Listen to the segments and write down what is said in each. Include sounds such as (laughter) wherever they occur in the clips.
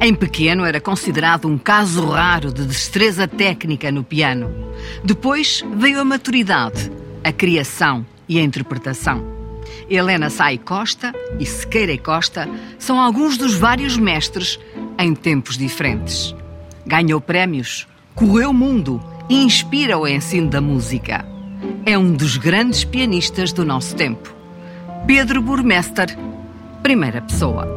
Em pequeno era considerado um caso raro de destreza técnica no piano. Depois veio a maturidade, a criação e a interpretação. Helena Sai Costa e Sequeira e Costa são alguns dos vários mestres em tempos diferentes. Ganhou prémios, correu o mundo e inspira o ensino da música. É um dos grandes pianistas do nosso tempo. Pedro Burmester, primeira pessoa.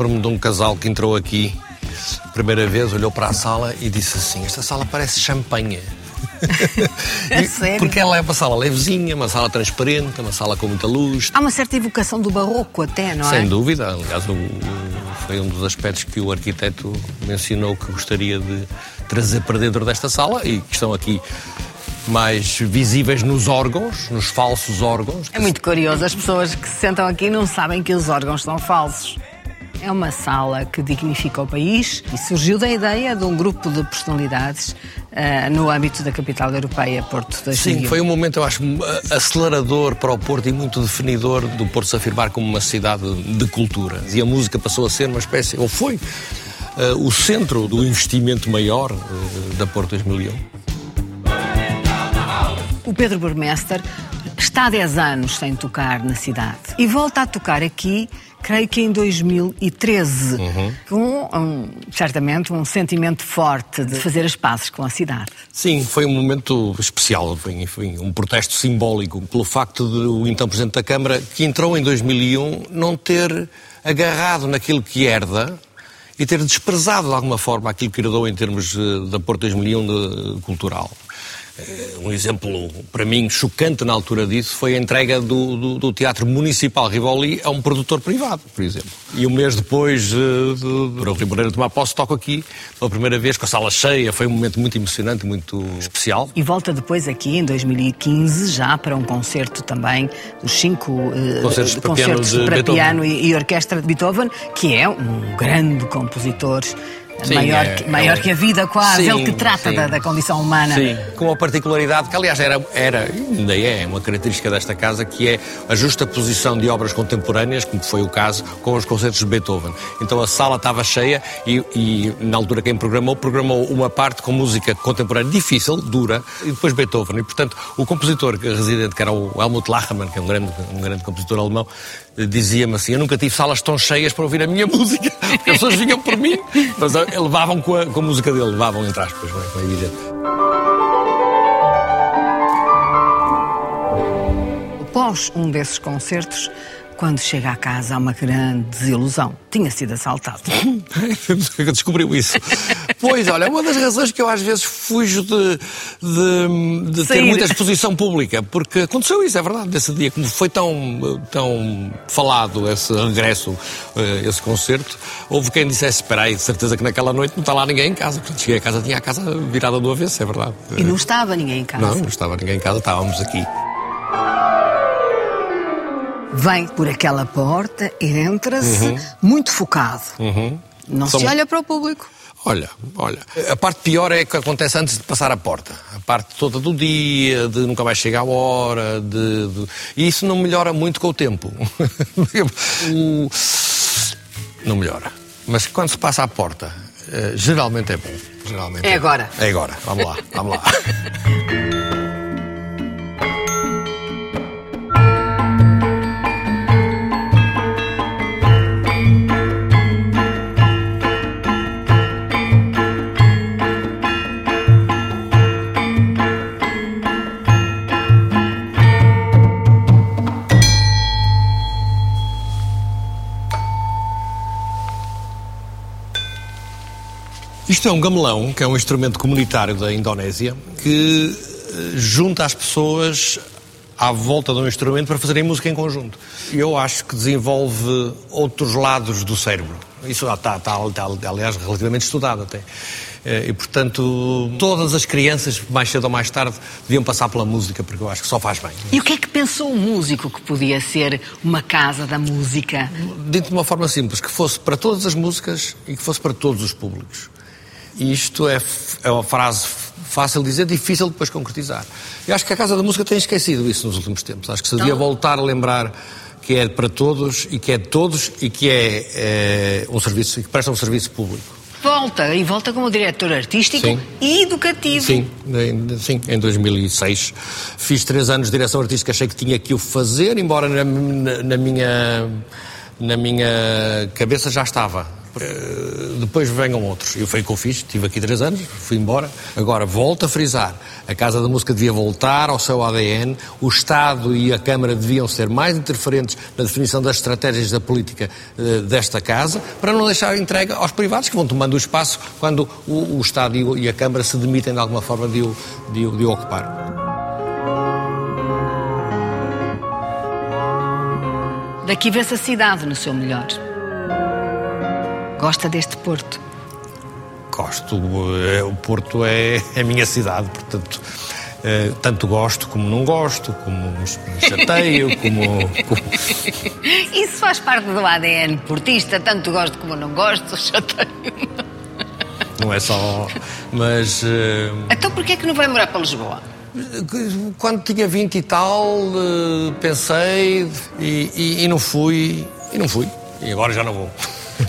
Lembro-me de um casal que entrou aqui primeira vez, olhou para a sala e disse assim: Esta sala parece champanhe. (laughs) É porque ela é uma sala levezinha, uma sala transparente, uma sala com muita luz. Há uma certa evocação do barroco até, não é? Sem dúvida. Aliás, foi um dos aspectos que o arquiteto mencionou que gostaria de trazer para dentro desta sala e que estão aqui mais visíveis nos órgãos, nos falsos órgãos. É muito curioso, as pessoas que se sentam aqui não sabem que os órgãos são falsos. É uma sala que dignifica o país e surgiu da ideia de um grupo de personalidades uh, no âmbito da capital europeia, Porto da Sim, foi um momento, eu acho, acelerador para o Porto e muito definidor do Porto se afirmar como uma cidade de cultura. E a música passou a ser uma espécie, ou foi, uh, o centro do investimento maior uh, da Porto 2001. O Pedro Burmester está há 10 anos sem tocar na cidade e volta a tocar aqui creio que em 2013, uhum. com um, certamente um sentimento forte de fazer as pazes com a cidade. Sim, foi um momento especial, foi um protesto simbólico pelo facto de o então Presidente da Câmara, que entrou em 2001, não ter agarrado naquilo que herda e ter desprezado de alguma forma aquilo que herdou em termos da Porto 2001 de, cultural. Eh, um exemplo, para mim, chocante na altura disso foi a entrega do, do, do, Teatro Municipal Rivoli a um produtor privado, por exemplo. E um mês depois uh, de, de Moreira tomar posse, toco aqui pela primeira vez, com a sala cheia. Foi um momento muito emocionante, muito especial. E volta depois aqui, em 2015, já para um concerto também dos cinco uh, concertos, para concertos piano, para piano e, e orquestra de Beethoven, que é um grande compositor Sim, maior, é, que, maior é, que a vida, quase. Sim, Ele que trata da, da, condição humana. Sim, com a particularidade que, aliás, era, era, ainda é uma característica desta casa, que é a justa posição de obras contemporâneas, como foi o caso com os concertos de Beethoven. Então a sala estava cheia e, e na altura, quem programou, programou uma parte com música contemporânea difícil, dura, e depois Beethoven. E, portanto, o compositor residente, que era o Helmut Lachmann, que é um grande, um grande compositor alemão, dizia-me assim: Eu nunca tive salas tão cheias para ouvir a minha (laughs) música, as pessoas vinham por mim, mas eh, levavam com a, com a música dele, levavam entre aspas, é, é evidente. Após um desses concertos, quando chega à casa há uma grande desilusão. Tinha sido assaltado. (laughs) Descobriu isso. Pois, olha, é uma das razões que eu às vezes fujo de, de, de ter muita exposição pública, porque aconteceu isso, é verdade, nesse dia, como foi tão, tão falado esse regresso, eh, esse concerto, houve quem dissesse, espera aí, de certeza que naquela noite não está lá ninguém em casa. Portanto, cheguei a casa, tinha a casa virada do avesso, é verdade. E não estava ninguém em casa? Não, não estava ninguém em casa, estávamos aqui vem por aquela porta e entra-se uhum. muito focado. Uhum. Não se olha para o público. Olha, olha. A parte pior é que acontece antes de passar a porta. A parte toda do dia, de nunca mais chegar à hora, de, de... e isso não melhora muito com o tempo. (laughs) o... Não melhora. Mas quando se passa a porta, eh, geralmente é bom. Geralmente é, é agora. É agora. Vamos lá, vamos lá. (laughs) Isto é um gamelão, que é um instrumento comunitário da Indonésia, que junta as pessoas à volta de um instrumento para fazerem música em conjunto. Eu acho que desenvolve outros lados do cérebro. Isso está, está, está aliás, relativamente estudado até. Eh, e, portanto, todas as crianças, mais cedo ou mais tarde, deviam passar pela música, porque eu acho que só faz bem. E o que é que pensou o músico que podia ser uma casa da música? Dito de uma forma simples, que fosse para todas as músicas e que fosse para todos os públicos. Isto é, é uma frase fácil de dizer, difícil depois concretizar. Eu acho que a Casa da Música tem esquecido isso nos últimos tempos. Acho que se devia então- voltar a lembrar que é para todos e que é de todos e que é, é um serviço, que presta um serviço público. Volta, e volta como diretor artístico sim. e educativo. Sim, em, sim, em 2006. Fiz três anos de direção artística, achei que tinha que o fazer, embora na, na, na minha, na minha cabeça já estava depois venham outros. E foi o que eu fiz, estive aqui três anos, fui embora. Agora, volto a frisar, a Casa da Música devia voltar ao seu ADN, o Estado e a Câmara deviam ser mais interferentes na definição das estratégias da política uh, desta Casa, para não deixar entrega aos privados que vão tomando o espaço quando o, o Estado e, e, a Câmara se demitem de alguma forma de o, de, de o ocupar. Daqui vê-se a cidade no seu melhor. Gosta deste Porto? Gosto. Eh, o Porto é a minha cidade, portanto. Uh, tanto gosto como não gosto, como me chateio, (laughs) como, como, Isso faz parte do ADN portista, tanto gosto como não gosto, (laughs) chateio. Não é só. Mas. Uh... Então porquê é que não vai morar para Lisboa? Quando tinha 20 e tal, uh, pensei e, e, e não fui. E não fui. E agora já não vou.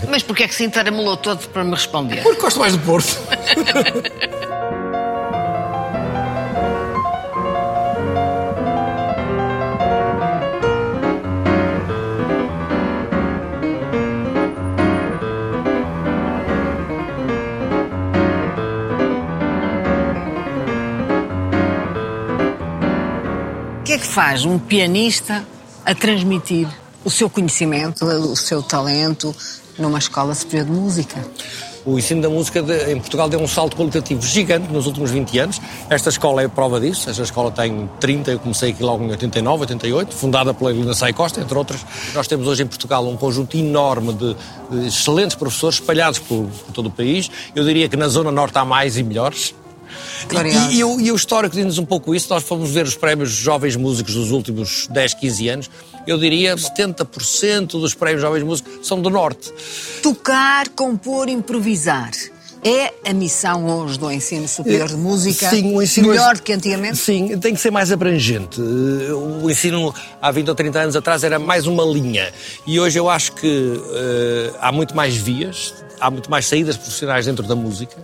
Mas porquê é que se entaramelou todo para me responder? Porque gosto mais do Porto. O que é que faz um pianista a transmitir o seu conhecimento, o seu talento, numa escola superior de música. O ensino da música de, em Portugal deu um salto qualitativo gigante nos últimos 20 anos. Esta escola é prova disso. Esta escola tem 30, eu comecei aqui logo em 89, 88, fundada pela Helena Sai Costa, entre outras. Nós temos hoje em Portugal um conjunto enorme de, de excelentes professores espalhados por, por todo o país. Eu diria que na Zona Norte há mais e melhores. E, e, e, o, e o histórico diz-nos um pouco isso. Nós fomos ver os prémios Jovens Músicos dos últimos 10, 15 anos. Eu diria 70% dos prémios Jovens Músicos são do Norte. Tocar, compor, improvisar. É a missão hoje do ensino superior de música sim, o ensino melhor do que antigamente? Sim, tem que ser mais abrangente. O ensino há 20 ou 30 anos atrás era mais uma linha. E hoje eu acho que uh, há muito mais vias, há muito mais saídas profissionais dentro da música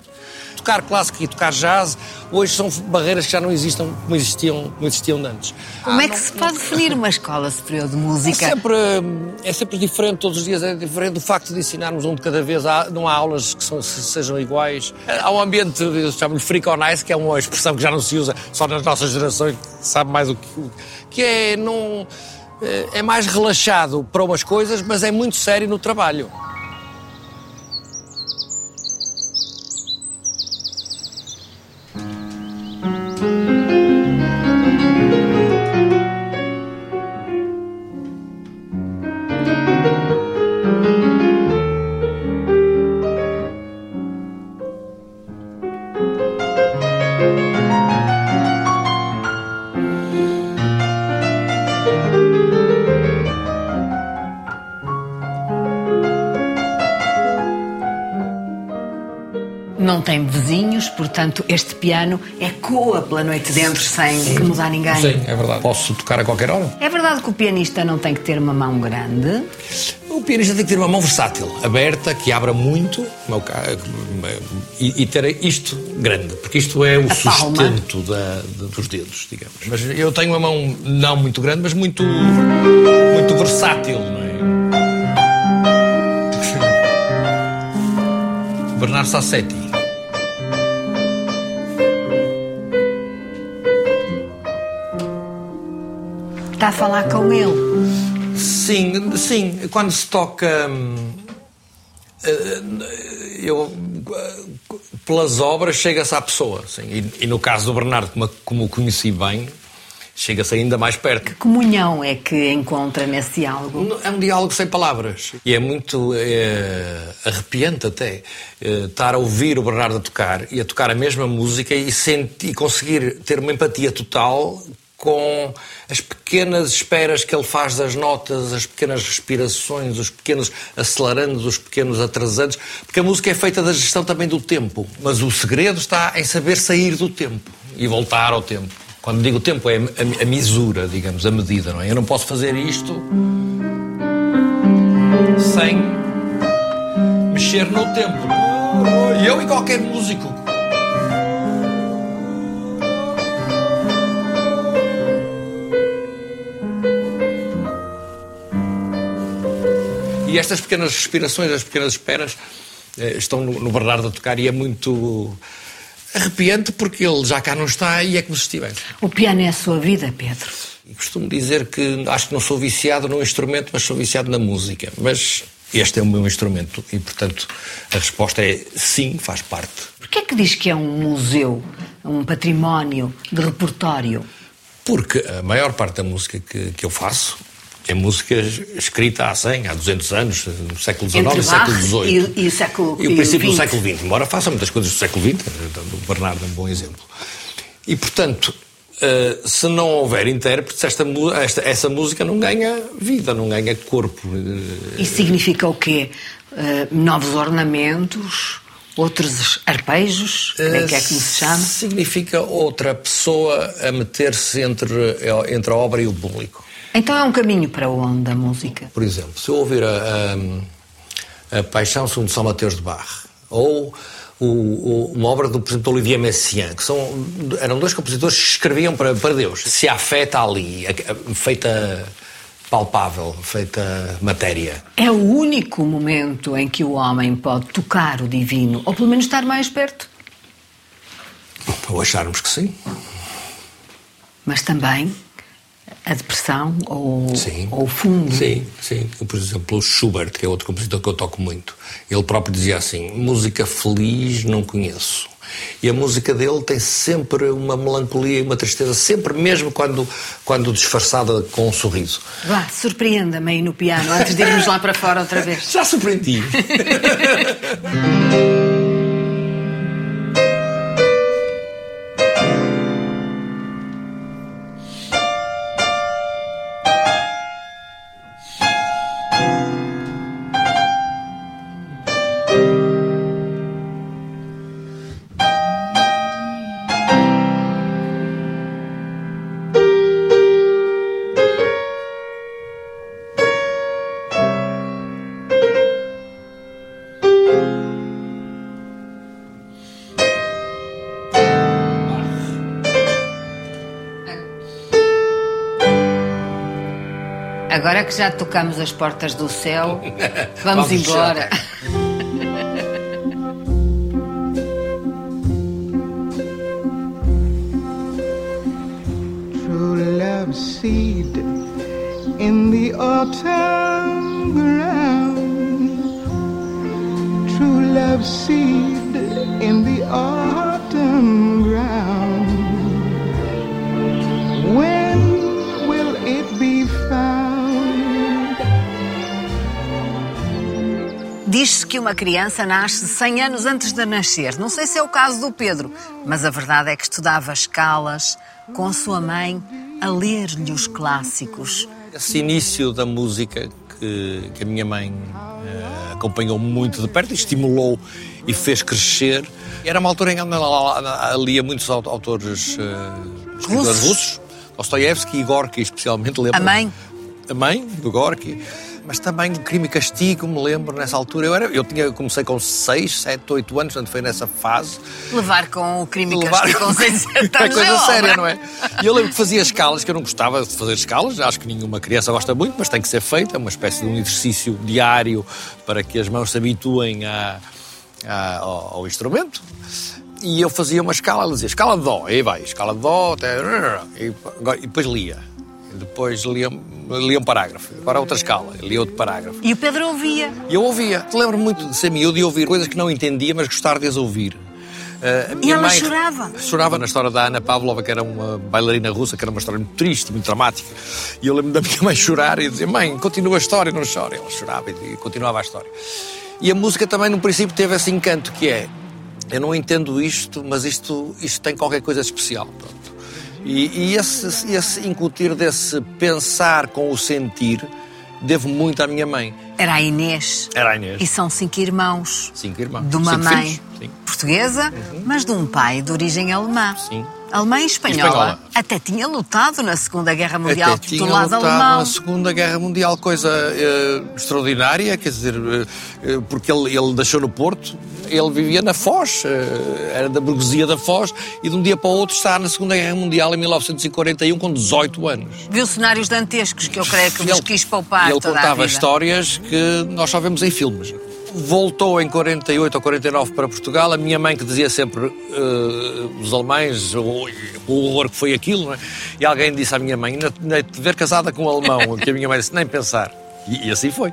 tocar clássico e tocar jazz, hoje são barreiras que já não existam como existiam, como existiam antes. Como ah, é que não, se pode não... definir uma escola superior de música? É sempre, é sempre diferente, todos os dias é diferente. O facto de ensinarmos um de cada vez, há, não há aulas que são, sejam iguais. Há um ambiente, chamo-lhe freak on ice, que é uma expressão que já não se usa só nas nossas gerações, sabe mais o que, que é, não, é, é mais relaxado para umas coisas, mas é muito sério no trabalho. Piano ecoa pela noite dentro sem Sim. mudar ninguém. Sim, é verdade. Posso tocar a qualquer hora. É verdade que o pianista não tem que ter uma mão grande? O pianista tem que ter uma mão versátil, aberta, que abra muito e, e ter isto grande, porque isto é o a sustento da, dos dedos, digamos. Mas eu tenho uma mão não muito grande, mas muito, muito versátil, não é? (laughs) Bernardo Sassetti. Está a falar com ele? Sim, sim. Quando se toca. Hum, eh, eu pelas obras chega-se à pessoa. E, e, no caso do Bernardo, como, como o conheci bem, chega-se ainda mais perto. Que comunhão é que encontra nesse diálogo? É um diálogo sem palavras. E é muito é, arrepiante até é, estar a ouvir o Bernardo a tocar e a tocar a mesma música e, sentir, e conseguir ter uma empatia total com as pequenas esperas que ele faz das notas, as pequenas respirações, os pequenos acelerandos, os pequenos atrasantes, porque a música é feita da gestão também do tempo. Mas o segredo está em saber sair do tempo e voltar ao tempo. Quando digo tempo, é a, a misura, digamos, a medida, não é? Eu não posso fazer isto sem mexer no tempo. Eu e qualquer músico E estas pequenas respirações, as pequenas esperas, eh, estão no, no Bernardo a tocar e é muito arrepiante porque ele já cá não está e é como se estivesse. O piano é a sua vida, Pedro? E costumo dizer que acho que não sou viciado num instrumento, mas sou viciado na música. Mas este é o meu instrumento e, portanto, a resposta é sim, faz parte. Porquê é que diz que é um museu, um património de repertório? Porque a maior parte da música que, que eu faço é música escrita há 100, há 200 anos, no século XIX e século XVIII. E, e, o século E o princípio do século XX, embora faça muitas coisas do século XX, o Bernardo é um bom exemplo. E, portanto, uh, se não houver intérpretes, esta, esta, essa música não ganha vida, não ganha corpo. Isso significa o quê? Uh, novos ornamentos? Outros arpejos? Como é que é que se chama? Significa outra pessoa a meter-se entre, entre a obra e o público. Então é um caminho para onde a música? Por exemplo, se eu ouvir a, a, a Paixão segundo São Mateus de Barre, ou o, o, uma obra do, por exemplo, Olivier Messiaen, que são, eram dois compositores que escreviam para, para Deus. Se há fé, está ali, feita palpável, feita matéria. É o único momento em que o homem pode tocar o divino, ou pelo menos estar mais perto? Ou acharmos que sim. Mas também a depressão ou, sim, ou o fundo. Sim, sim. Por exemplo, o Schubert, que é outro compositor que eu toco muito, ele próprio dizia assim: música feliz não conheço. E a música dele tem sempre uma melancolia e uma tristeza, sempre mesmo quando, quando disfarçada com um sorriso. Vá, surpreenda-me aí no piano, antes de irmos lá para fora outra vez. (laughs) Já surpreendi. (laughs) Agora que já tocamos as portas do céu, (laughs) vamos, vamos embora. (laughs) True love seed in the autumn ground. True love seed in the autumn que uma criança nasce 100 anos antes de nascer. Não sei se é o caso do Pedro, mas a verdade é que estudava escalas com a sua mãe a ler-lhe os clássicos. Esse início da música que, que a minha mãe uh, acompanhou muito de perto, estimulou e fez crescer. Era uma altura em que ela lia muitos autores uh, escritores russos, Dostoiévski e Gorky, especialmente. Lembro. A mãe? A mãe do Gorky mas também Crime e Castigo, me lembro, nessa altura. Eu, era, eu tinha, comecei com 6, 7, 8 anos, portanto foi nessa fase. Levar com o Crime e Castigo com 6, 7 (laughs) anos. É coisa séria, não é? E eu lembro que fazia escalas, que eu não gostava de fazer escalas, acho que nenhuma criança gosta muito, mas tem que ser feita, é uma espécie de um exercício diário para que as mãos se habituem a, a, ao, ao instrumento e eu fazia uma escala, ela dizia escala de dó, aí vai, escala de dó, até, e, depois lia. Depois lia, lia um parágrafo, agora outra escala, lia outro parágrafo. E o Pedro ouvia? Eu ouvia. Te lembro muito de ser miúdo e ouvir coisas que não entendia, mas gostar de as ouvir. Uh, e ela mãe chorava? Chorava na história da Ana Pavlova, que era uma bailarina russa, que era uma história muito triste, muito dramática. E eu lembro da minha mãe chorar e dizer: Mãe, continua a história, não chora. Ela chorava e continuava a história. E a música também, no princípio, teve esse encanto que é: eu não entendo isto, mas isto, isto tem qualquer coisa especial. E, e esse, esse incutir desse pensar com o sentir devo muito à minha mãe. Era a Inês. Era a Inês. E são cinco irmãos. Cinco irmãos. De uma cinco mãe portuguesa, uhum. mas de um pai de origem alemã. Sim. Alemã e espanhola. espanhola. Até tinha lutado na Segunda Guerra Mundial Até tinha do lado lutado alemão. na Segunda Guerra Mundial, coisa uh, extraordinária, quer dizer, uh, porque ele, ele deixou no Porto, ele vivia na Foz, era da burguesia da Foz, e de um dia para o outro está na Segunda Guerra Mundial em 1941 com 18 anos. Viu cenários dantescos que eu creio que vos quis poupar Ele contava histórias que nós só vemos em filmes voltou em 48 ou 49 para Portugal. A minha mãe que dizia sempre uh, os alemães, o, o, horror que foi aquilo, é? e alguém disse à minha mãe, ainda de ver casada com um alemão, (laughs) que a minha mãe disse, nem pensar. E, e assim foi.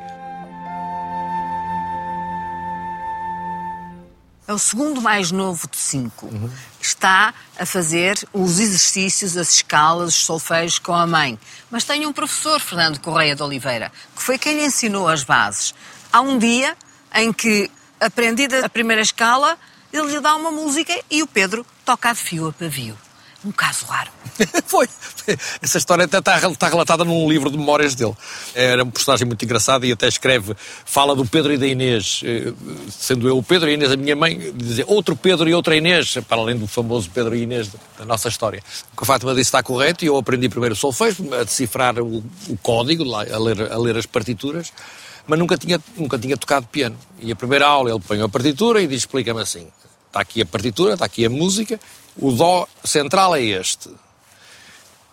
É o segundo mais novo de cinco. Uhum. Está a fazer os exercícios, as escalas, os solfeios com a mãe. Mas tem um professor, Fernando Correia de Oliveira, que foi quem lhe ensinou as bases. Há um dia em que, aprendida a primeira escala, ele lhe dá uma música e o Pedro toca de fio a pavio. Um caso raro. (laughs) Foi. Essa história até está, está, relatada num livro de memórias dele. Era um personagem muito engraçado e até escreve, fala do Pedro e da Inês, eh, sendo eu o Pedro e a Inês a minha mãe, dizer outro Pedro e outra Inês, para além do famoso Pedro e Inês da nossa história. O que a Fátima disse está correto e eu aprendi primeiro o solfejo, a decifrar o, o código, a ler, a ler as partituras mas nunca tinha, nunca tinha tocado piano. E a primeira aula ele põe a partitura e diz: explica-me assim: está aqui a partitura, está aqui a música, o Dó central é este.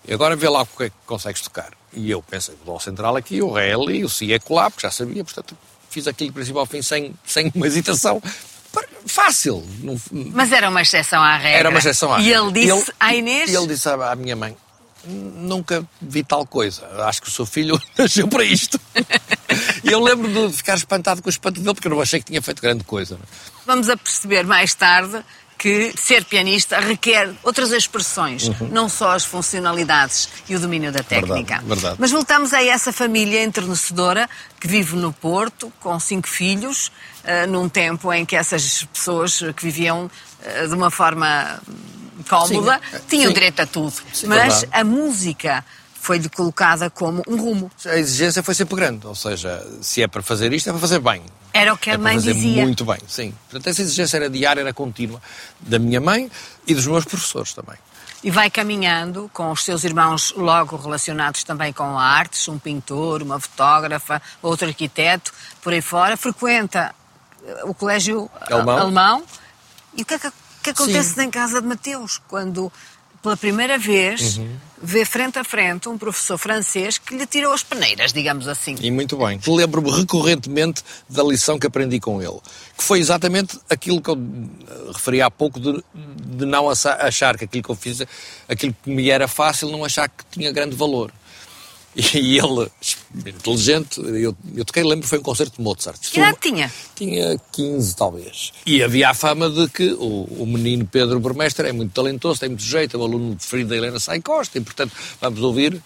E agora vê lá o que é que consegues tocar. E eu pensei: o Dó central aqui, o Ré ali, o Si é colar, porque já sabia, portanto fiz aquilo ao fim sem, sem uma hesitação. Fácil. Mas era uma exceção à regra. Era uma exceção à regra. E ele disse ele, à Inês? E ele disse à minha mãe: nunca vi tal coisa. Acho que o seu filho (laughs) nasceu para isto. (laughs) eu lembro de ficar espantado com o espanto dele, porque eu não achei que tinha feito grande coisa. Vamos a perceber mais tarde que ser pianista requer outras expressões, uhum. não só as funcionalidades e o domínio da técnica. Verdade, verdade. Mas voltamos a essa família entrenecedora que vive no Porto, com cinco filhos, uh, num tempo em que essas pessoas que viviam uh, de uma forma cómoda, sim, tinham sim. direito a tudo. Sim, Mas verdade. a música foi-lhe colocada como um rumo. A exigência foi sempre grande, ou seja, se é para fazer isto, é para fazer bem. Era o que a é mãe para fazer dizia. muito bem, sim. Portanto, essa exigência era diária, era contínua, da minha mãe e dos meus professores também. E vai caminhando com os seus irmãos logo relacionados também com artes, um pintor, uma fotógrafa, outro arquiteto, por aí fora. Frequenta o colégio alemão. alemão. E o que é que que acontece Sim. em casa de Mateus, quando pela primeira vez uhum. vê frente a frente um professor francês que lhe tirou as peneiras, digamos assim. E muito bem. Lembro-me recorrentemente da lição que aprendi com ele, que foi exatamente aquilo que eu eh, referi há pouco de, de não achar que aquilo que eu fiz, aquilo que me era fácil, não achar que tinha grande valor. E ele, inteligente, eu, eu toquei, lembro, foi um concerto de Mozart. Que idade tinha? Tinha 15, talvez. E havia a fama de que o, o menino Pedro Burmestre é muito talentoso, tem muito jeito, é um aluno preferido da Helena Sai Costa, e portanto, vamos ouvir.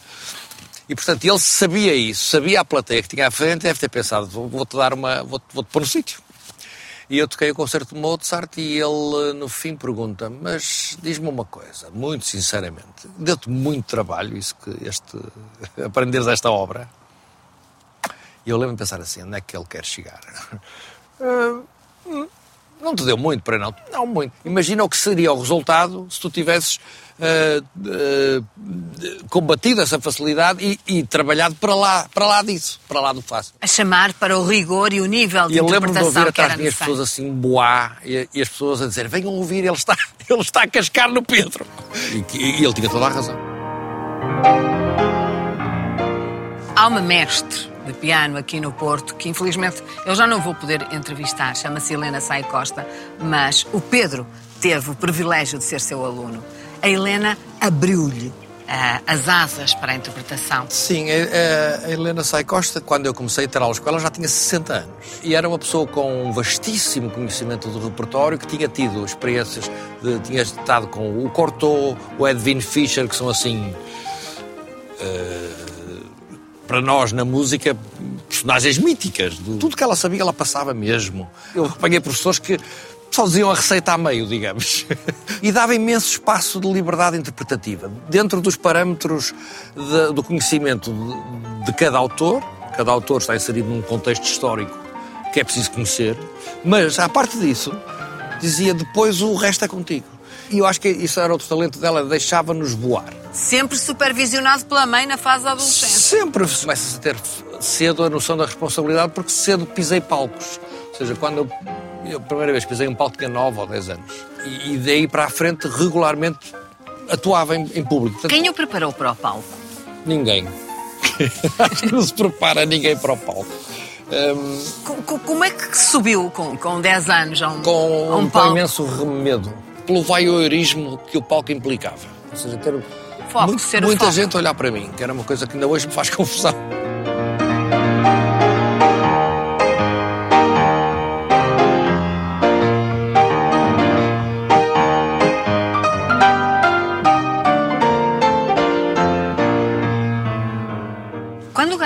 E portanto, ele sabia isso, sabia a plateia que tinha à frente, deve ter pensado, vou-te dar uma, vou-te vou pôr no sítio. E eu toquei o concerto de Mozart e ele, no fim, pergunta mas diz-me uma coisa, muito sinceramente, deu-te muito trabalho isso que este, (laughs) aprenderes esta obra? E eu lembro de pensar assim, onde é que ele quer chegar? (laughs) Não te deu muito para não? Não muito. Imagina o que seria o resultado se tu tivesses uh, uh, combatido essa facilidade e, e, trabalhado para lá, para lá disso, para lá do fácil. A chamar para o rigor e o nível de e eu lembro-me de ouvir atrás de mim as pessoas assim boá e, e, as pessoas a dizer venham ouvir, ele está, (laughs) ele está a cascar no Pedro. E, e ele tinha toda a razão. Há uma mestre de piano aqui no Porto, que infelizmente eu já não vou poder entrevistar, chama-se Helena Sai Costa, mas o Pedro teve o privilégio de ser seu aluno. A Helena abriu-lhe uh, as asas para a interpretação. Sim, a, a Helena Sai Costa, quando eu comecei a ter aulas com ela, já tinha 60 anos. E era uma pessoa com um vastíssimo conhecimento do repertório, que tinha tido experiências, de, tinha estado com o Cortot, o Edwin Fischer, que são assim. Uh, para nós na música, personagens míticas. Tudo que ela sabia, ela passava mesmo. Eu apanhei professores que só diziam a receita a meio, digamos. e dava imenso espaço de liberdade interpretativa. Dentro dos parâmetros de, do conhecimento de, de cada autor, cada autor está inserido num contexto histórico que é preciso conhecer, mas, à parte disso, dizia depois o resto é contigo. E eu acho que isso era outro talento dela, deixava-nos voar. Sempre supervisionado pela mãe na fase da adolescência. Sempre começa a ter cedo a noção da responsabilidade, porque cedo pisei palcos. Ou seja, quando eu eu, a primeira vez pisei um palco tinha 9 ou 10 anos. E, e daí para a frente, regularmente, atuava em, em público. Portanto, Quem o preparou para o palco? Ninguém. Acho (laughs) que não se prepara ninguém para o palco. Um, como é que subiu com, com 10 anos a um, com, a um, palco? Com imenso remedo. Pelo voyeurismo que o palco implicava. Ou seja, ter foco, muito, ser muita foco. gente olhar para mim, que era uma coisa que ainda hoje me faz confusão.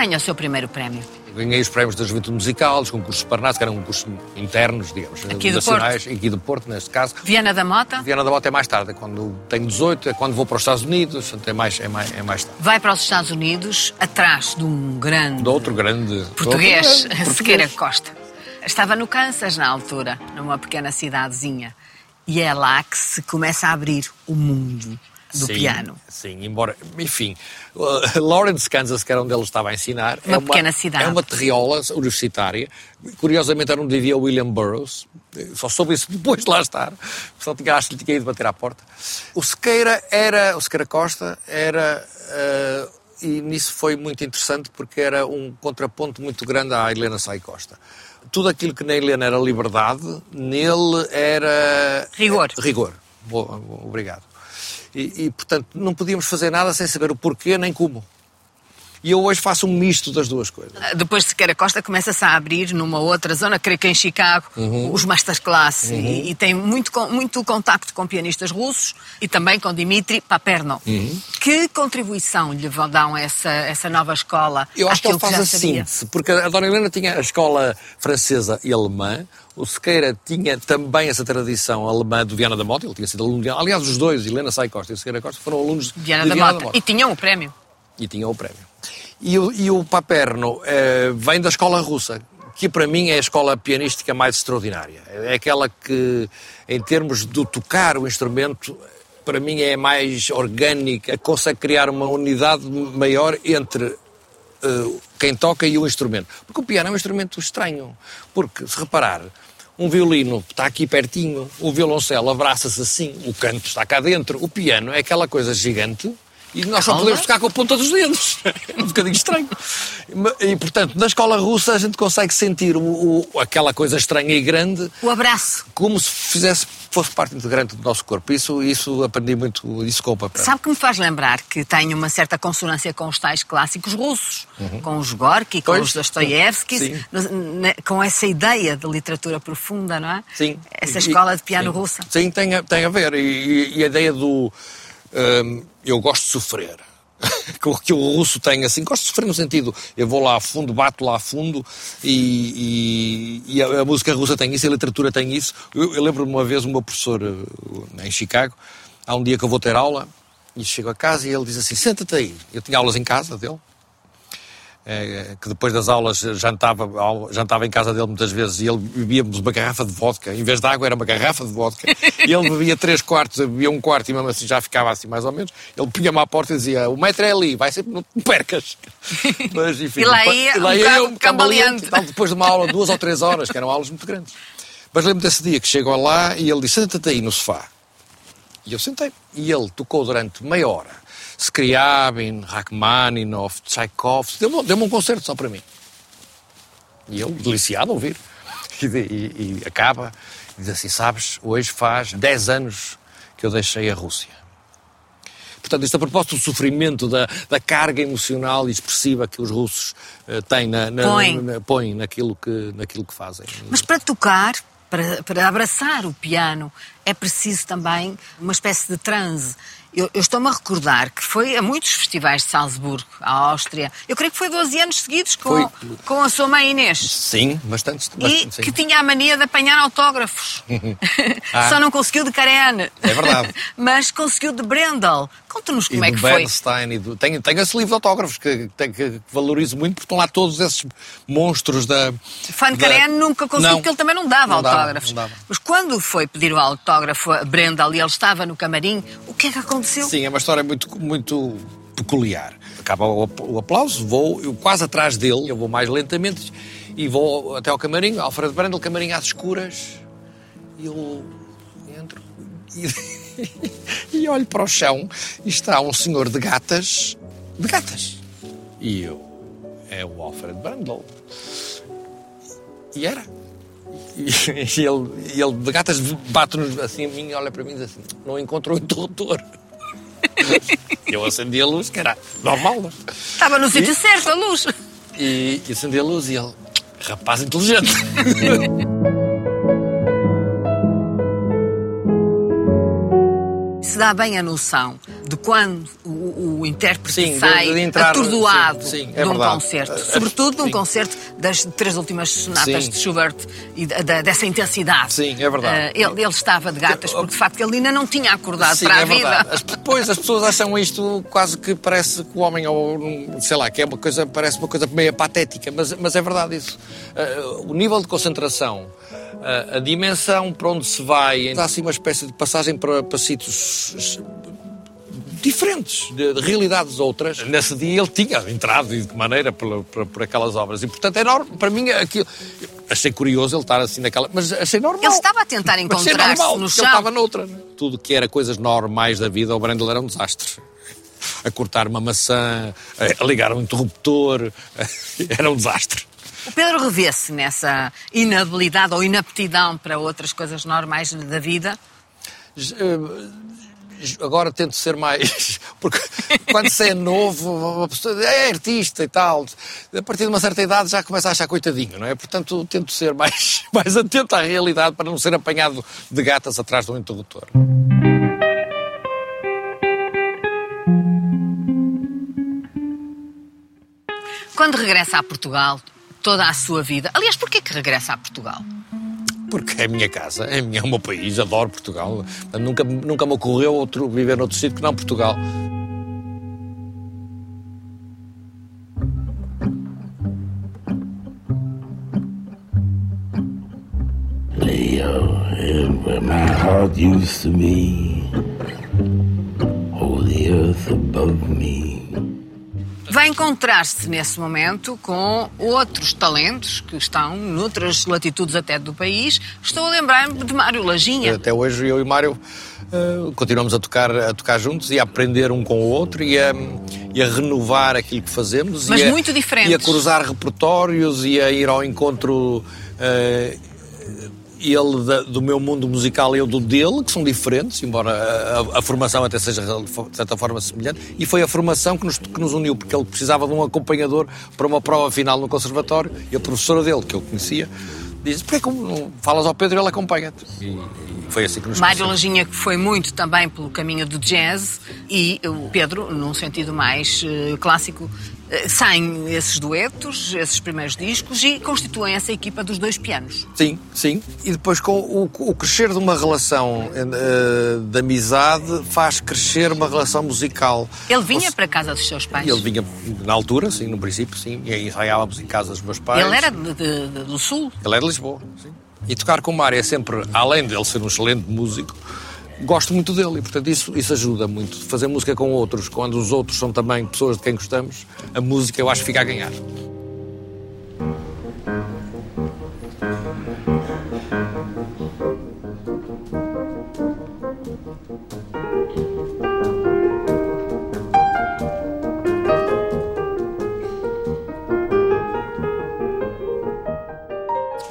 ganha o seu primeiro prémio? Ganhei os prémios da Juventude Musical, os concursos Parnasse, que eram concursos internos, digamos, aqui nacionais, do Porto. aqui do Porto, neste caso. Viana da Mota? Viana da Mota é mais tarde, é quando tenho 18, é quando vou para os Estados Unidos, é mais, é mais, é mais tarde. Vai para os Estados Unidos atrás de um grande... De outro grande... Português, outro grande, (laughs) Sequeira Costa. Estava no Kansas na altura, numa pequena cidadezinha. E é lá que se começa a abrir o mundo do sim, piano. Sim, embora, enfim, uh, Lawrence, Kansas, que era onde ele estava a ensinar, uma é uma pequena cidade. É uma terriola universitária. Curiosamente era onde vivia William Burroughs. Só soube isso (laughs) depois de lá estar. Só tinha, acho que lhe tinha ido bater à porta. O Sequeira era, o Sequeira Costa era, uh, e nisso foi muito interessante porque era um contraponto muito grande à Helena Sai Costa. Tudo aquilo que na Helena era liberdade, nele era... Rigor. Rigor. Boa, obrigado. E, e, portanto, não podíamos fazer nada sem saber o porquê nem como. E eu hoje faço um misto das duas coisas. Depois de Sequeira Costa começa-se a abrir numa outra zona, creio que em Chicago, uhum. os masterclass. Uhum. E, e, tem muito, muito contacto com pianistas russos e também com Dmitri Paperno. Uhum. Que contribuição lhe dão essa, essa nova escola? Eu acho que ele faz a síntese, porque a Dona Helena tinha a escola francesa e alemã, o Sequeira tinha também essa tradição alemã do Viana da Mota, ele tinha sido aluno de... Aliás, os dois, Helena Sai Costa e Sequeira Costa, foram alunos de Viana, de da, Viana Mota. da Mota. E tinham o prémio. E tinham o prémio. E o, e o Paperno eh, vem da escola russa, que para mim é a escola pianística mais extraordinária. É aquela que, em termos de tocar o instrumento, para mim é mais orgânica, consegue criar uma unidade maior entre uh, quem toca e o instrumento. Porque o piano é um instrumento estranho. Porque, se reparar, um violino está aqui pertinho, o violoncelo abraça-se assim, o canto está cá dentro, o piano é aquela coisa gigante e nós só podemos tocar com a ponta dos dedos. (laughs) É um bocadinho estranho. E, portanto, na escola russa a gente consegue sentir o, o, aquela coisa estranha e grande. O abraço. Como se fizesse, fosse parte integrante do nosso corpo. Isso, isso aprendi muito isso com o papel. Sabe que me faz lembrar que tem uma certa consonância com os tais clássicos russos, uhum. com os Gorky, com pois, os Dostoiévski, com essa ideia de literatura profunda, não é? Sim. Essa escola de piano sim. russa. Sim, tem a, tem a ver. E, e a ideia do Hum, eu gosto de sofrer. (laughs) que o russo tem assim, gosto de sofrer no sentido, eu vou lá a fundo, bato lá a fundo e, e, e a, a, música russa tem isso, a literatura tem isso. Eu, eu lembro-me uma vez, um meu professor uh, em Chicago, há um dia que eu vou ter aula e chego a casa e ele diz assim: senta-te aí. Eu tinha aulas em casa dele que depois das aulas jantava, jantava em casa dele muitas vezes e ele bebíamos uma garrafa de vodka, em vez de água era uma garrafa de vodka, e (laughs) ele bebia três quartos, bebia um quarto e mesmo assim já ficava assim mais ou menos, ele punha-me à porta e dizia, o metro é ali, vai sempre, não te percas. (laughs) Mas enfim, e lá ia, e lá ia um eu, cambaleante. Tal, depois de uma aula, duas ou três horas, que eram aulas muito grandes. Mas lembro desse dia que chegou lá e ele disse, senta-te aí no sofá. E eu sentei. E ele tocou durante meia hora Scriabin, Rachmaninoff, Tchaikovsky, deu-me deu um concerto só para mim. E eu, deliciado a ouvir. (laughs) E, e, e acaba, e diz assim, sabes, hoje faz 10 anos que eu deixei a Rússia. portanto, isto a propósito do sofrimento, da, da carga emocional e expressiva que os russos uh, têm na, na, põem. Na, põem naquilo que, naquilo que fazem. Mas para tocar, para, para abraçar o piano, é preciso também uma espécie de transe. Eu, eu estou-me a recordar que foi a muitos festivais de Salzburgo, a Áustria. Eu creio que foi 12 anos seguidos com, com a sua mãe Inês. Sim, bastante. bastante e sim. que tinha a mania de apanhar autógrafos. (laughs) (laughs) ah. Só não conseguiu de Karen. É verdade. (laughs) Mas conseguiu de Brendel. Conta-nos como e é que Bernstein, foi. E do... Tenho, tenho esse livro de autógrafos que, que, que, valorizo muito, porque estão lá todos esses monstros da. Fan da... Karen nunca conseguiu, porque ele também não dava não autógrafos. Dava, não dava. Mas quando foi pedir o autógrafo a Brendel e ele estava no camarim, o que é que aconteceu? Sim, é uma história muito, muito peculiar. Acaba o aplauso, vou eu quase atrás dele, eu vou mais lentamente e vou até ao camarim, Alfredo Brandel, camarim às escuras, e eu entro e, (laughs) (laughs) e olho para o chão e está um senhor de gatas, de gatas. E eu, é o Alfred Brandel. E era. E, e ele, e ele de gatas bate-nos assim a mim e olha para mim e diz assim: não encontrou o interruptor. (laughs) Eu acendi a luz, que era normal. Não? Estava no sítio certo, a luz. E, e acendi a luz e ele, rapaz inteligente. (laughs) dá bem a noção de quando o, intérprete sim, sai de, de entrar, atordoado sim, sim, é de um verdade. concerto. Sobretudo de um concerto das três últimas sonatas de Schubert e da, dessa intensidade. Sim, é verdade. Uh, ele, ele, estava de gatas porque de facto ele ainda não tinha acordado para a é vida. As, depois as pessoas acham isto quase que parece que o homem, ou sei lá, que é uma coisa, parece uma coisa meio patética, mas, mas é verdade isso. Uh, o nível de concentração, a dimensão para onde se vai, há assim uma espécie de passagem para, para sítios diferentes, de, de, realidades outras. Nesse dia ele tinha entrado e de maneira por, por, por, aquelas obras. E, portanto, é enorme. Para mim, aquilo. Achei curioso ele estar assim naquela. Mas achei normal. Ele estava a tentar encontrar-se no chão. Ele estava noutra. Né? Tudo que era coisas normais da vida, o Brandel era um desastre. A cortar uma maçã, a ligar um interruptor. (laughs) Era um desastre. O Pedro revê-se nessa inabilidade ou inaptidão para outras coisas normais da vida? Agora tento ser mais. (laughs) Porque quando se é novo, é artista e tal, a partir de uma certa idade já começa a achar coitadinho, não é? Portanto, tento ser mais, (laughs) mais atento à realidade para não ser apanhado de gatas atrás de um interruptor. Quando regressa a Portugal, toda a sua vida. Aliás, porquê que regressa a Portugal? Porque é a minha casa, é, é o meu país, adoro Portugal. Nunca, nunca me ocorreu outro, viver noutro sítio que não Portugal. Where my heart used to be, hold the earth above me vai encontrar-se nesse momento com outros talentos que estão noutras latitudes até do país. Estou a lembrar-me de Mário Lajinha. Até hoje eu e Mário uh, continuamos a tocar, a tocar juntos e a aprender um com o outro e a, e a renovar aquilo que fazemos. Mas e a, muito diferente. E a cruzar repertórios e a ir ao encontro... Uh, ele da, do meu mundo musical e eu do dele, que são diferentes, embora a, a, formação até seja de certa forma semelhante, e foi a formação que nos, que nos uniu, porque ele precisava de um acompanhador para uma prova final no conservatório, e a professora dele, que eu conhecia, disse, porquê que não falas ao Pedro e ele acompanha-te? E, foi assim que nos Mário Lajinha, que foi muito também pelo caminho do jazz, e o Pedro, num sentido mais uh, clássico, saem esses duetos, esses primeiros discos, e constituem essa equipa dos dois pianos. Sim, sim. E depois com o, o crescer de uma relação uh, de amizade faz crescer uma relação musical. Ele vinha Ou, para casa dos seus pais? Ele vinha na altura, sim, no princípio, sim, e ensaiávamos em casa dos meus pais. Ele era de, de, do Sul? Ele era de Lisboa, sim. E tocar com o Mário é sempre, além dele ser um excelente músico, gosto muito dele e, portanto, isso, isso ajuda muito. Fazer música com outros, quando os outros são também pessoas de quem gostamos, a música eu acho que fica a ganhar.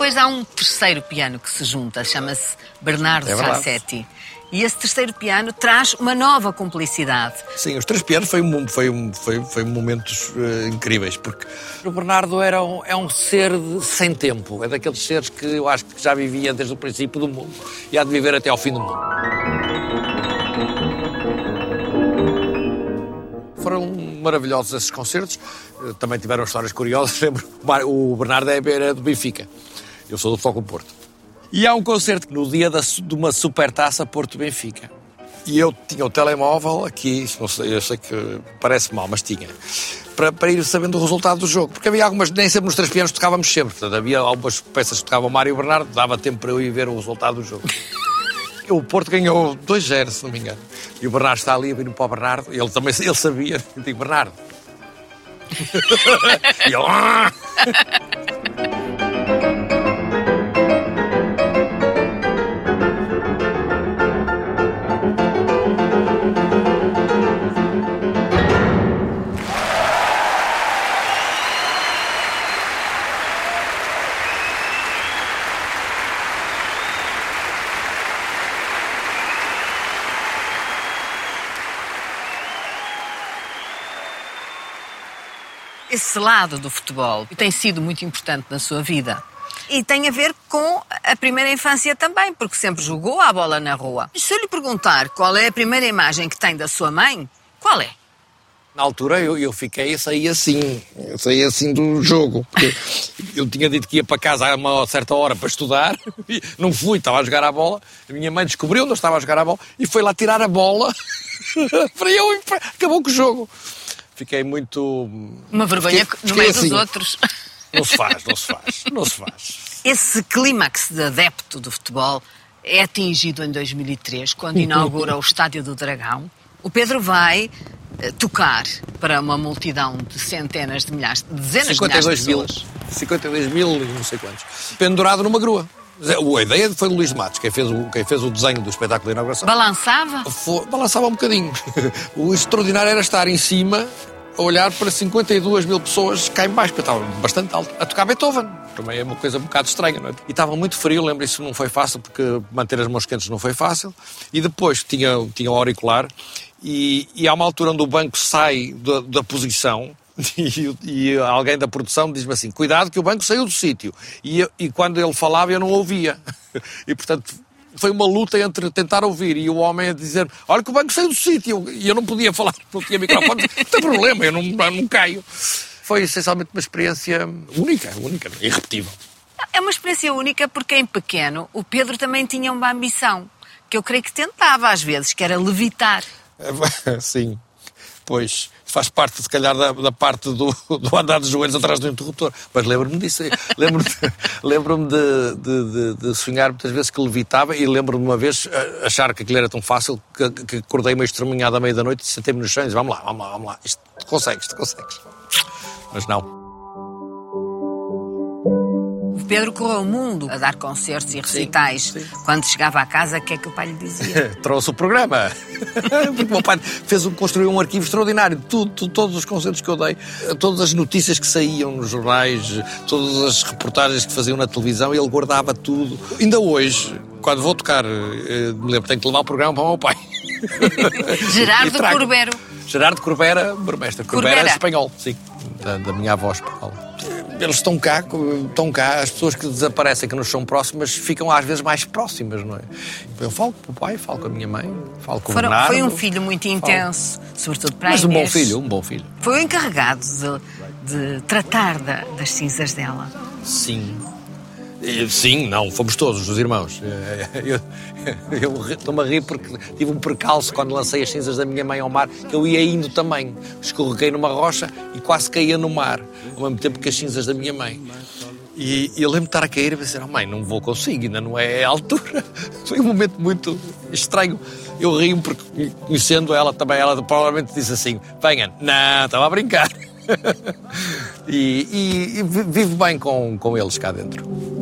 depois há um terceiro piano que se junta, chama-se Bernardo é Sassetti. E esse terceiro piano traz uma nova cumplicidade. Sim, os três pianos foi, um, foi, um, foi, foi momentos uh, incríveis, porque o Bernardo era um, é um ser de, sem tempo. É daqueles seres que eu acho que já vivia desde o princípio do mundo e há de viver até ao fim do mundo. Foram maravilhosos esses concertos. Eh, também tiveram histórias curiosas. (laughs) Lembro, o Bernardo é, era do Benfica. Eu sou do Foco Porto. E há um concerto no dia da, de uma supertaça Porto-Benfica. E eu tinha o telemóvel aqui, não sei, eu sei que parece mal, mas tinha, para, para, ir sabendo o resultado do jogo. Porque havia algumas, nem sempre nos três pianos tocávamos sempre. Portanto, havia algumas peças que tocavam o Mário e o Bernardo, dava tempo para eu ir ver o resultado do jogo. (laughs) o Porto ganhou 2-0, se não me engano. E o Bernardo está ali a vir para o Bernardo, ele também ele sabia. Eu digo, Bernardo. (laughs) e ele. (laughs) esse lado do futebol tem sido muito importante na sua vida. E tem a ver com a primeira infância também, porque sempre jogou a bola na rua. Se eu lhe perguntar qual é a primeira imagem que tem da sua mãe, qual é? Na altura eu, eu fiquei, eu saí assim, eu saí assim do jogo. eu tinha dito que ia para casa a uma certa hora para estudar, (laughs) não fui, estava a jogar a bola. A minha mãe descobriu onde eu estava a jogar a bola e foi lá tirar a bola (laughs) para eu e acabou com o jogo fiquei muito. Uma vergonha fiquei, no meio assim. dos outros. (laughs) Não se faz, não se faz, não se faz. Esse clímax de adepto do futebol é atingido em 2003, quando inaugura o Estádio do Dragão. O Pedro vai eh, tocar para uma multidão de centenas de milhares, de dezenas de milhares de pessoas. Mil, 52 mil e não sei quantos. Pendurado numa grua. A ideia foi do Luís Matos, quem fez, o, quem fez o desenho do espetáculo de inauguração. Balançava? Foi, balançava um bocadinho. (laughs) O extraordinário era estar em cima, a olhar para 52 mil pessoas cá em baixo, porque estava bastante alto, a tocar Beethoven. Também é uma coisa um bocado estranha, não é? E estava muito frio, lembro isso não foi fácil, porque manter as mãos quentes não foi fácil. E depois tinha, tinha o auricular, e, e há uma altura onde o banco sai da, da posição, (laughs) e, e, alguém da produção diz-me assim: cuidado que o banco saiu do sítio. E, e quando ele falava eu não ouvia. (laughs) E portanto foi uma luta entre tentar ouvir e o homem a dizer: olha que o banco saiu do sítio. E eu não podia falar, (laughs) não tinha microfone. não tem problema, eu não, não caio. Foi essencialmente uma experiência única, única, irrepetível. É uma experiência única porque em pequeno o Pedro também tinha uma ambição que eu creio que tentava às vezes, que era levitar. Sim, pois faz parte, se calhar, da, da parte do, do, andar de joelhos atrás do interruptor. Mas lembro-me disso. Lembro-me lembro de, de, de, de, sonhar muitas vezes que levitava e lembro-me uma vez achar que aquilo era tão fácil que, que acordei meio estremunhado à meia da noite e sentei-me nos chão e disse, vamos lá, vamos lá, vamos lá. Isto consegues, isto consegues. Mas não. Pedro correu o mundo a dar concertos e recitais. Sim, sim. Quando chegava à casa, o que é que o pai lhe dizia? (laughs) Trouxe o programa. (laughs) Porque o meu pai fez, construiu um arquivo extraordinário. Tudo, tudo, todos os concertos que eu dei, todas as notícias que saíam nos jornais, todas as reportagens que faziam na televisão, ele guardava tudo. Ainda hoje, quando vou tocar, eh, me lembro, tenho que levar o programa para o meu pai. (laughs) Gerardo Corbero. Gerardo Corbera, burmestre. Corbera, Corbera. espanhol, sim, da, da minha avó espanhola eles estão cá, estão cá, as pessoas que desaparecem, que nos são próximas, ficam às vezes mais próximas, não é? Eu falo com o pai, falo com a minha mãe, falo com Foram, o Bernardo. Foi um filho muito intenso, falo. sobretudo para Mas a Inês. um bom filho, um bom filho. Foi o encarregado de, de tratar da, das cinzas dela. Sim. Sim, não, fomos todos os irmãos. Eu, (laughs) eu estou-me a rir porque tive um percalço quando lancei as cinzas da minha mãe ao mar, que eu ia indo também. Escorreguei numa rocha e quase caía no mar, ao mesmo tempo que as cinzas da minha mãe. E, e eu lembro de estar a cair e pensar, oh, mãe, não vou conseguir, ainda não é a altura. (laughs) Foi um momento muito estranho. Eu rio porque, conhecendo ela também, ela provavelmente disse assim, venha, não, estava a brincar. (laughs) e, e, e vivo bem com, com eles cá dentro.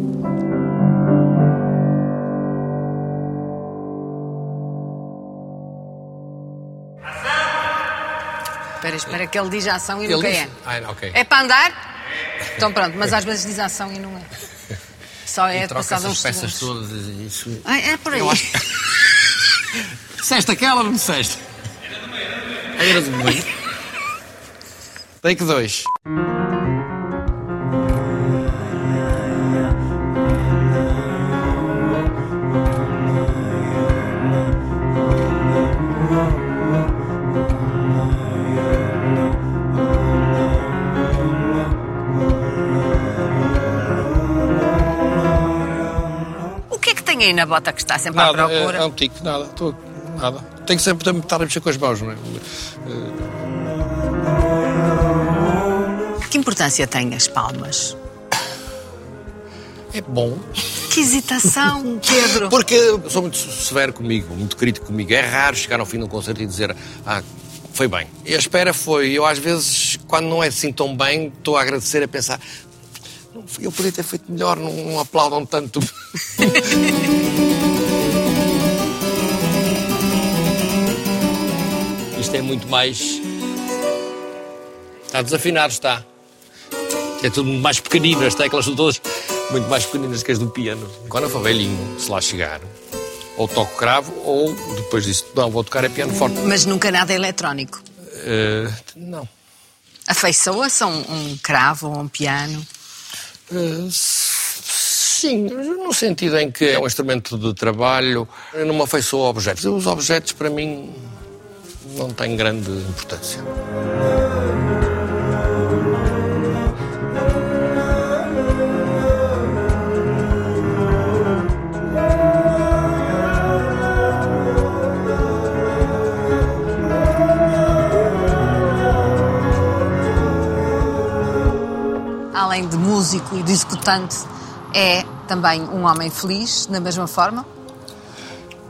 espera, espera, que ele diz ação e ele nunca diz... é. Ah, okay. É para andar? Então pronto, mas às vezes diz ação e não é. Só é passado uns peças segundos. todas e isso... Ah, é por aí. Eu acho... disseste aquela ou não disseste? Era do meio. Take 2. E na bota que está sempre nada, à procura? É, é um tico, nada, estou, nada. Tenho que sempre também estar a mexer com as mãos, não é? Que importância têm as palmas? É bom. Que hesitação, (laughs) Pedro! Porque eu sou muito severo comigo, muito crítico comigo. É raro chegar ao fim de um concerto e dizer, ah, foi bem. E a espera foi. Eu, às vezes, quando não é assim tão bem, estou a agradecer, a pensar, eu poderia ter feito melhor, não, não aplaudam tanto. (laughs) Isto é muito mais. Está desafinado, está. É tudo muito mais pequenino, as teclas são todas muito mais pequeninas que as do piano. Quando eu for velhinho, se lá chegar, ou toco cravo, ou depois disso, não, vou tocar é piano forte. Mas nunca nada eletrónico. Eh, não. Afeiçoa-se a um, um cravo ou um piano? Eh, sim, no sentido em que é um instrumento de trabalho, eu não me afeiçoo a objetos. Os objetos, para mim, não têm grande importância. Além de músico e de executante, é também um homem feliz, da mesma forma?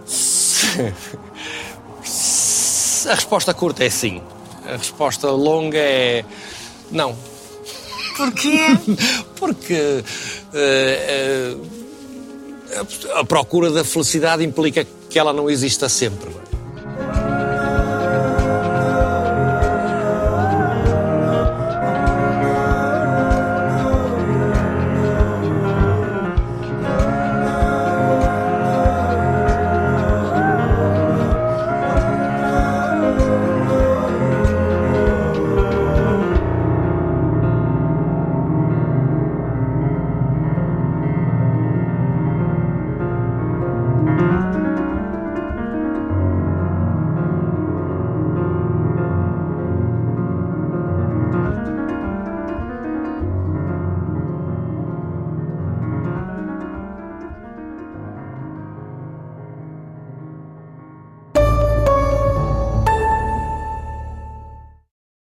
(laughs) A resposta curta é sim. A resposta longa é não. Porquê? (laughs) Porque eh, eh, a- procura da felicidade implica que ela não exista sempre. é?